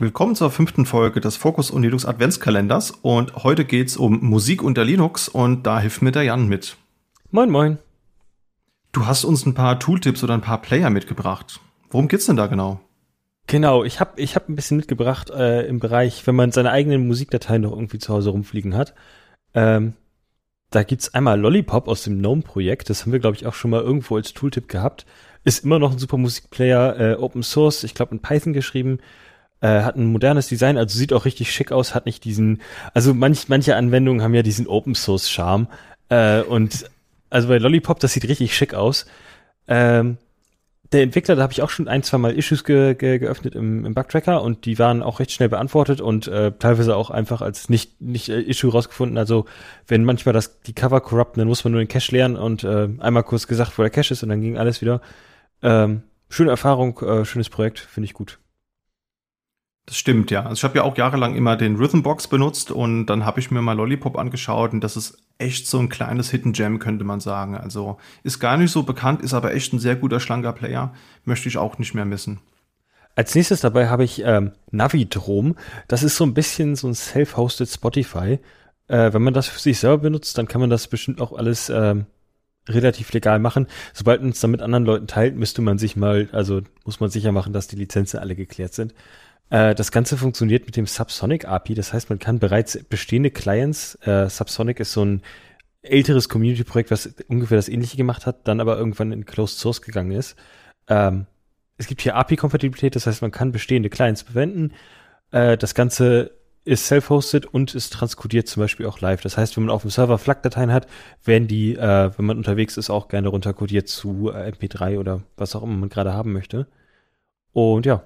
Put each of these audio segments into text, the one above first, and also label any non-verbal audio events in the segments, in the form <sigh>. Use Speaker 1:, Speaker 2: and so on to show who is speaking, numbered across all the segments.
Speaker 1: Willkommen zur fünften Folge des Focus und Linux Adventskalenders und heute geht's um Musik unter Linux und da hilft mir der Jan mit.
Speaker 2: Moin, moin.
Speaker 1: Du hast uns ein paar Tooltips oder ein paar Player mitgebracht. Worum geht's denn da genau?
Speaker 2: Genau, ich habe ich hab ein bisschen mitgebracht äh, im Bereich, wenn man seine eigenen Musikdateien noch irgendwie zu Hause rumfliegen hat. Ähm, da gibt's einmal Lollipop aus dem GNOME-Projekt. Das haben wir, glaube ich, auch schon mal irgendwo als Tooltip gehabt. Ist immer noch ein super Musikplayer, äh, Open Source, ich glaube in Python geschrieben. Äh, hat ein modernes Design, also sieht auch richtig schick aus, hat nicht diesen, also manch, manche Anwendungen haben ja diesen Open Source Charme. Äh, und also bei Lollipop, das sieht richtig schick aus. Ähm, der Entwickler, da habe ich auch schon ein, zwei Mal Issues ge ge geöffnet im, im Bugtracker und die waren auch recht schnell beantwortet und äh, teilweise auch einfach als nicht, nicht äh, Issue rausgefunden. Also wenn manchmal das die Cover corrupten, dann muss man nur den Cache leeren und äh, einmal kurz gesagt, wo der Cache ist und dann ging alles wieder. Ähm, schöne Erfahrung, äh, schönes Projekt, finde ich gut.
Speaker 1: Das stimmt, ja. Also ich habe ja auch jahrelang immer den Rhythmbox benutzt und dann habe ich mir mal Lollipop angeschaut und das ist echt so ein kleines Hidden Gem, könnte man sagen. Also ist gar nicht so bekannt, ist aber echt ein sehr guter, schlanker Player. Möchte ich auch nicht mehr missen.
Speaker 2: Als nächstes dabei habe ich ähm, Navidrom. Das ist so ein bisschen so ein self-hosted Spotify. Äh, wenn man das für sich selber benutzt, dann kann man das bestimmt auch alles ähm, relativ legal machen. Sobald man es dann mit anderen Leuten teilt, müsste man sich mal, also muss man sicher machen, dass die Lizenzen alle geklärt sind. Äh, das Ganze funktioniert mit dem Subsonic API. Das heißt, man kann bereits bestehende Clients, äh, Subsonic ist so ein älteres Community-Projekt, was ungefähr das ähnliche gemacht hat, dann aber irgendwann in Closed Source gegangen ist. Ähm, es gibt hier API-Kompatibilität, das heißt, man kann bestehende Clients verwenden. Äh, das Ganze ist self-hosted und ist transkodiert zum Beispiel auch live. Das heißt, wenn man auf dem Server FLAC-Dateien hat, werden die, äh, wenn man unterwegs ist, auch gerne runterkodiert zu äh, MP3 oder was auch immer man gerade haben möchte. Und ja,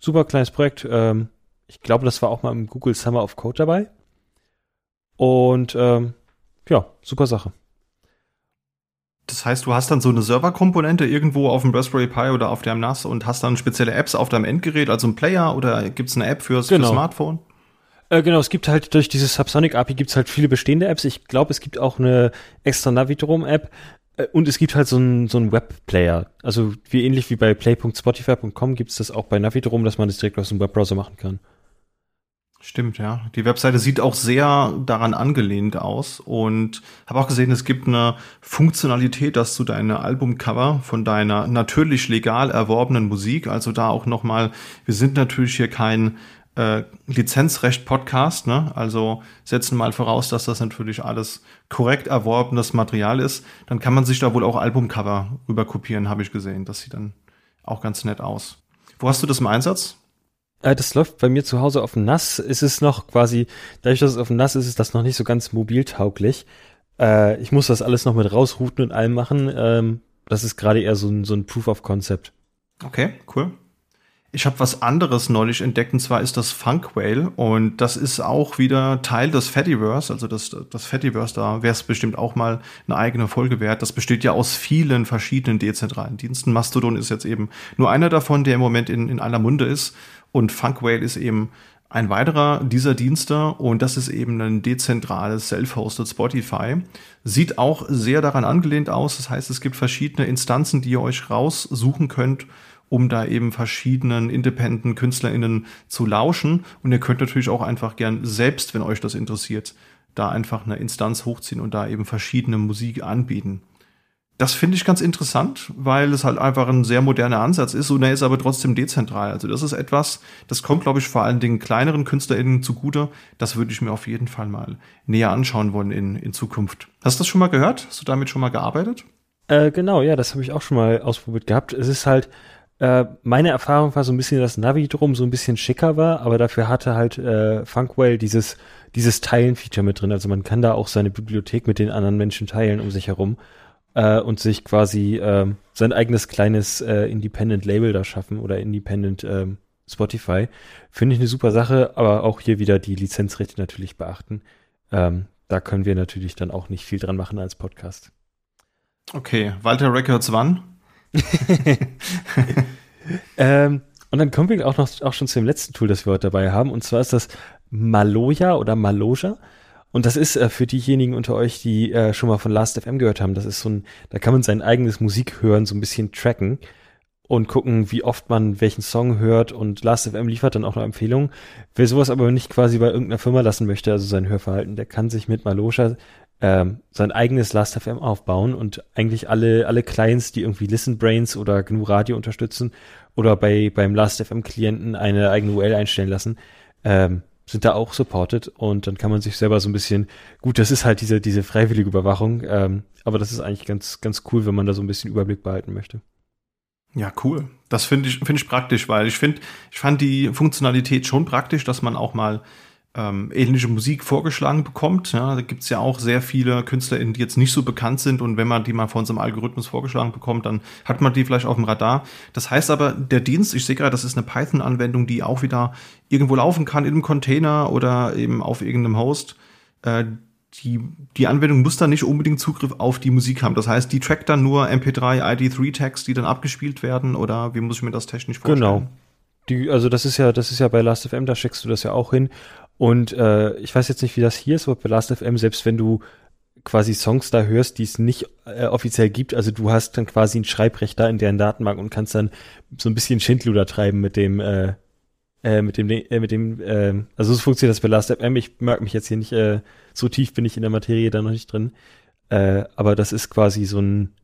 Speaker 2: super kleines Projekt. Ähm, ich glaube, das war auch mal im Google Summer of Code dabei. Und ähm, ja, super Sache.
Speaker 1: Das heißt, du hast dann so eine Serverkomponente irgendwo auf dem Raspberry Pi oder auf deinem NAS und hast dann spezielle Apps auf deinem Endgerät, also ein Player oder gibt es eine App fürs,
Speaker 2: genau.
Speaker 1: fürs Smartphone?
Speaker 2: Äh, genau, es gibt halt durch dieses Subsonic API gibt es halt viele bestehende Apps. Ich glaube, es gibt auch eine extra Navitrom-App, äh, und es gibt halt so einen so Webplayer. Also wie ähnlich wie bei play.spotify.com gibt es das auch bei Navidrom, dass man das direkt aus dem Webbrowser machen kann.
Speaker 1: Stimmt, ja. Die Webseite sieht auch sehr daran angelehnt aus und habe auch gesehen, es gibt eine Funktionalität, dass du deine Albumcover von deiner natürlich legal erworbenen Musik, also da auch noch mal, wir sind natürlich hier kein äh, Lizenzrecht-Podcast, ne? Also setzen mal voraus, dass das natürlich alles korrekt erworbenes Material ist. Dann kann man sich da wohl auch Albumcover rüber kopieren, habe ich gesehen. Das sieht dann auch ganz nett aus. Wo hast du das im Einsatz?
Speaker 2: Äh, das läuft bei mir zu Hause auf dem NAS. Es ist noch quasi, dadurch, dass es auf dem NAS ist, ist das noch nicht so ganz mobiltauglich. Äh, ich muss das alles noch mit rausrouten und allem machen. Ähm, das ist gerade eher so ein, so ein Proof of Concept.
Speaker 1: Okay, cool. Ich habe was anderes neulich entdeckt, und zwar ist das Funk Whale. Und das ist auch wieder Teil des Fediverse. Also das, das Fediverse, da wäre es bestimmt auch mal eine eigene Folge wert. Das besteht ja aus vielen verschiedenen dezentralen Diensten. Mastodon ist jetzt eben nur einer davon, der im Moment in, in aller Munde ist. Und Funk Whale ist eben ein weiterer dieser Dienste und das ist eben ein dezentrales Self-Hosted Spotify. Sieht auch sehr daran angelehnt aus. Das heißt, es gibt verschiedene Instanzen, die ihr euch raussuchen könnt um da eben verschiedenen independenten KünstlerInnen zu lauschen. Und ihr könnt natürlich auch einfach gern selbst, wenn euch das interessiert, da einfach eine Instanz hochziehen und da eben verschiedene Musik anbieten. Das finde ich ganz interessant, weil es halt einfach ein sehr moderner Ansatz ist und er ist aber trotzdem dezentral. Also das ist etwas, das kommt, glaube ich, vor allen Dingen kleineren KünstlerInnen zugute. Das würde ich mir auf jeden Fall mal näher anschauen wollen in, in Zukunft. Hast du das schon mal gehört? Hast du damit schon mal gearbeitet?
Speaker 2: Äh, genau, ja, das habe ich auch schon mal ausprobiert gehabt. Es ist halt, äh, meine Erfahrung war so ein bisschen, dass Navi drum so ein bisschen schicker war, aber dafür hatte halt äh, Funkwell dieses, dieses Teilen-Feature mit drin. Also man kann da auch seine Bibliothek mit den anderen Menschen teilen um sich herum äh, und sich quasi äh, sein eigenes kleines äh, Independent Label da schaffen oder Independent äh, Spotify. Finde ich eine super Sache, aber auch hier wieder die Lizenzrechte natürlich beachten. Ähm, da können wir natürlich dann auch nicht viel dran machen als Podcast.
Speaker 1: Okay, Walter Records wann? <laughs> <laughs>
Speaker 2: ähm, und dann kommen wir auch noch auch schon zu dem letzten Tool, das wir heute dabei haben. Und zwar ist das Maloja oder Maloja. Und das ist äh, für diejenigen unter euch, die äh, schon mal von Last FM gehört haben, das ist so ein, da kann man sein eigenes Musikhören so ein bisschen tracken. und gucken, wie oft man welchen Song hört und Last.fm liefert dann auch noch Empfehlungen. Wer sowas aber nicht quasi bei irgendeiner Firma lassen möchte, also sein Hörverhalten, der kann sich mit Malosha ähm, sein eigenes Last.fm aufbauen und eigentlich alle, alle Clients, die irgendwie Listen Brains oder GNU Radio unterstützen oder bei, beim Last.fm Klienten eine eigene URL einstellen lassen, ähm, sind da auch supported und dann kann man sich selber so ein bisschen, gut, das ist halt diese, diese freiwillige Überwachung, ähm, aber das ist eigentlich ganz, ganz cool, wenn man da so ein bisschen Überblick behalten möchte.
Speaker 1: Ja, cool. Das finde ich, finde ich praktisch, weil ich finde, ich fand die Funktionalität schon praktisch, dass man auch mal ähm, ähnliche Musik vorgeschlagen bekommt. Ja, da gibt's ja auch sehr viele KünstlerInnen, die jetzt nicht so bekannt sind und wenn man die mal von unserem Algorithmus vorgeschlagen bekommt, dann hat man die vielleicht auf dem Radar. Das heißt aber, der Dienst, ich sehe gerade, das ist eine Python-Anwendung, die auch wieder irgendwo laufen kann in einem Container oder eben auf irgendeinem Host. Äh, die, die Anwendung muss dann nicht unbedingt Zugriff auf die Musik haben. Das heißt, die trackt dann nur MP3, ID3-Tags, die dann abgespielt werden oder wie muss ich mir das technisch vorstellen?
Speaker 2: Genau. Die, also das ist ja, das ist ja bei Last.fm, da schickst du das ja auch hin. Und äh, ich weiß jetzt nicht, wie das hier ist, aber bei Last.fm, selbst wenn du quasi Songs da hörst, die es nicht äh, offiziell gibt, also du hast dann quasi ein Schreibrecht da in deren Datenbank und kannst dann so ein bisschen Schindluder treiben mit dem, äh, äh, mit dem, äh, mit dem, äh, also so funktioniert das bei Last.fm. Ich merke mich jetzt hier nicht, äh, so tief bin ich in der Materie da noch nicht drin. Äh, aber das ist quasi so ein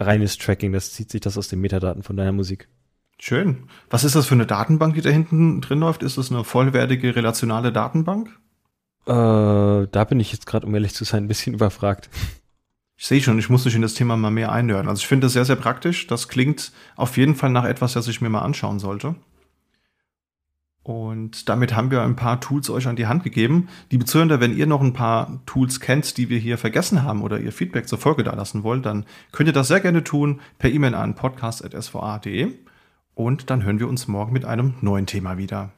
Speaker 2: reines Tracking, das zieht sich das aus den Metadaten von deiner Musik.
Speaker 1: Schön. Was ist das für eine Datenbank, die da hinten drin läuft? Ist das eine vollwertige relationale Datenbank?
Speaker 2: Äh, da bin ich jetzt gerade, um ehrlich zu sein, ein bisschen überfragt.
Speaker 1: Ich sehe schon, ich muss mich in das Thema mal mehr einhören. Also ich finde das sehr, sehr praktisch. Das klingt auf jeden Fall nach etwas, das ich mir mal anschauen sollte. Und damit haben wir ein paar Tools euch an die Hand gegeben. Liebe Zuhörer, wenn ihr noch ein paar Tools kennt, die wir hier vergessen haben oder ihr Feedback zur Folge da lassen wollt, dann könnt ihr das sehr gerne tun per E-Mail an podcast.sva.de. Und dann hören wir uns morgen mit einem neuen Thema wieder.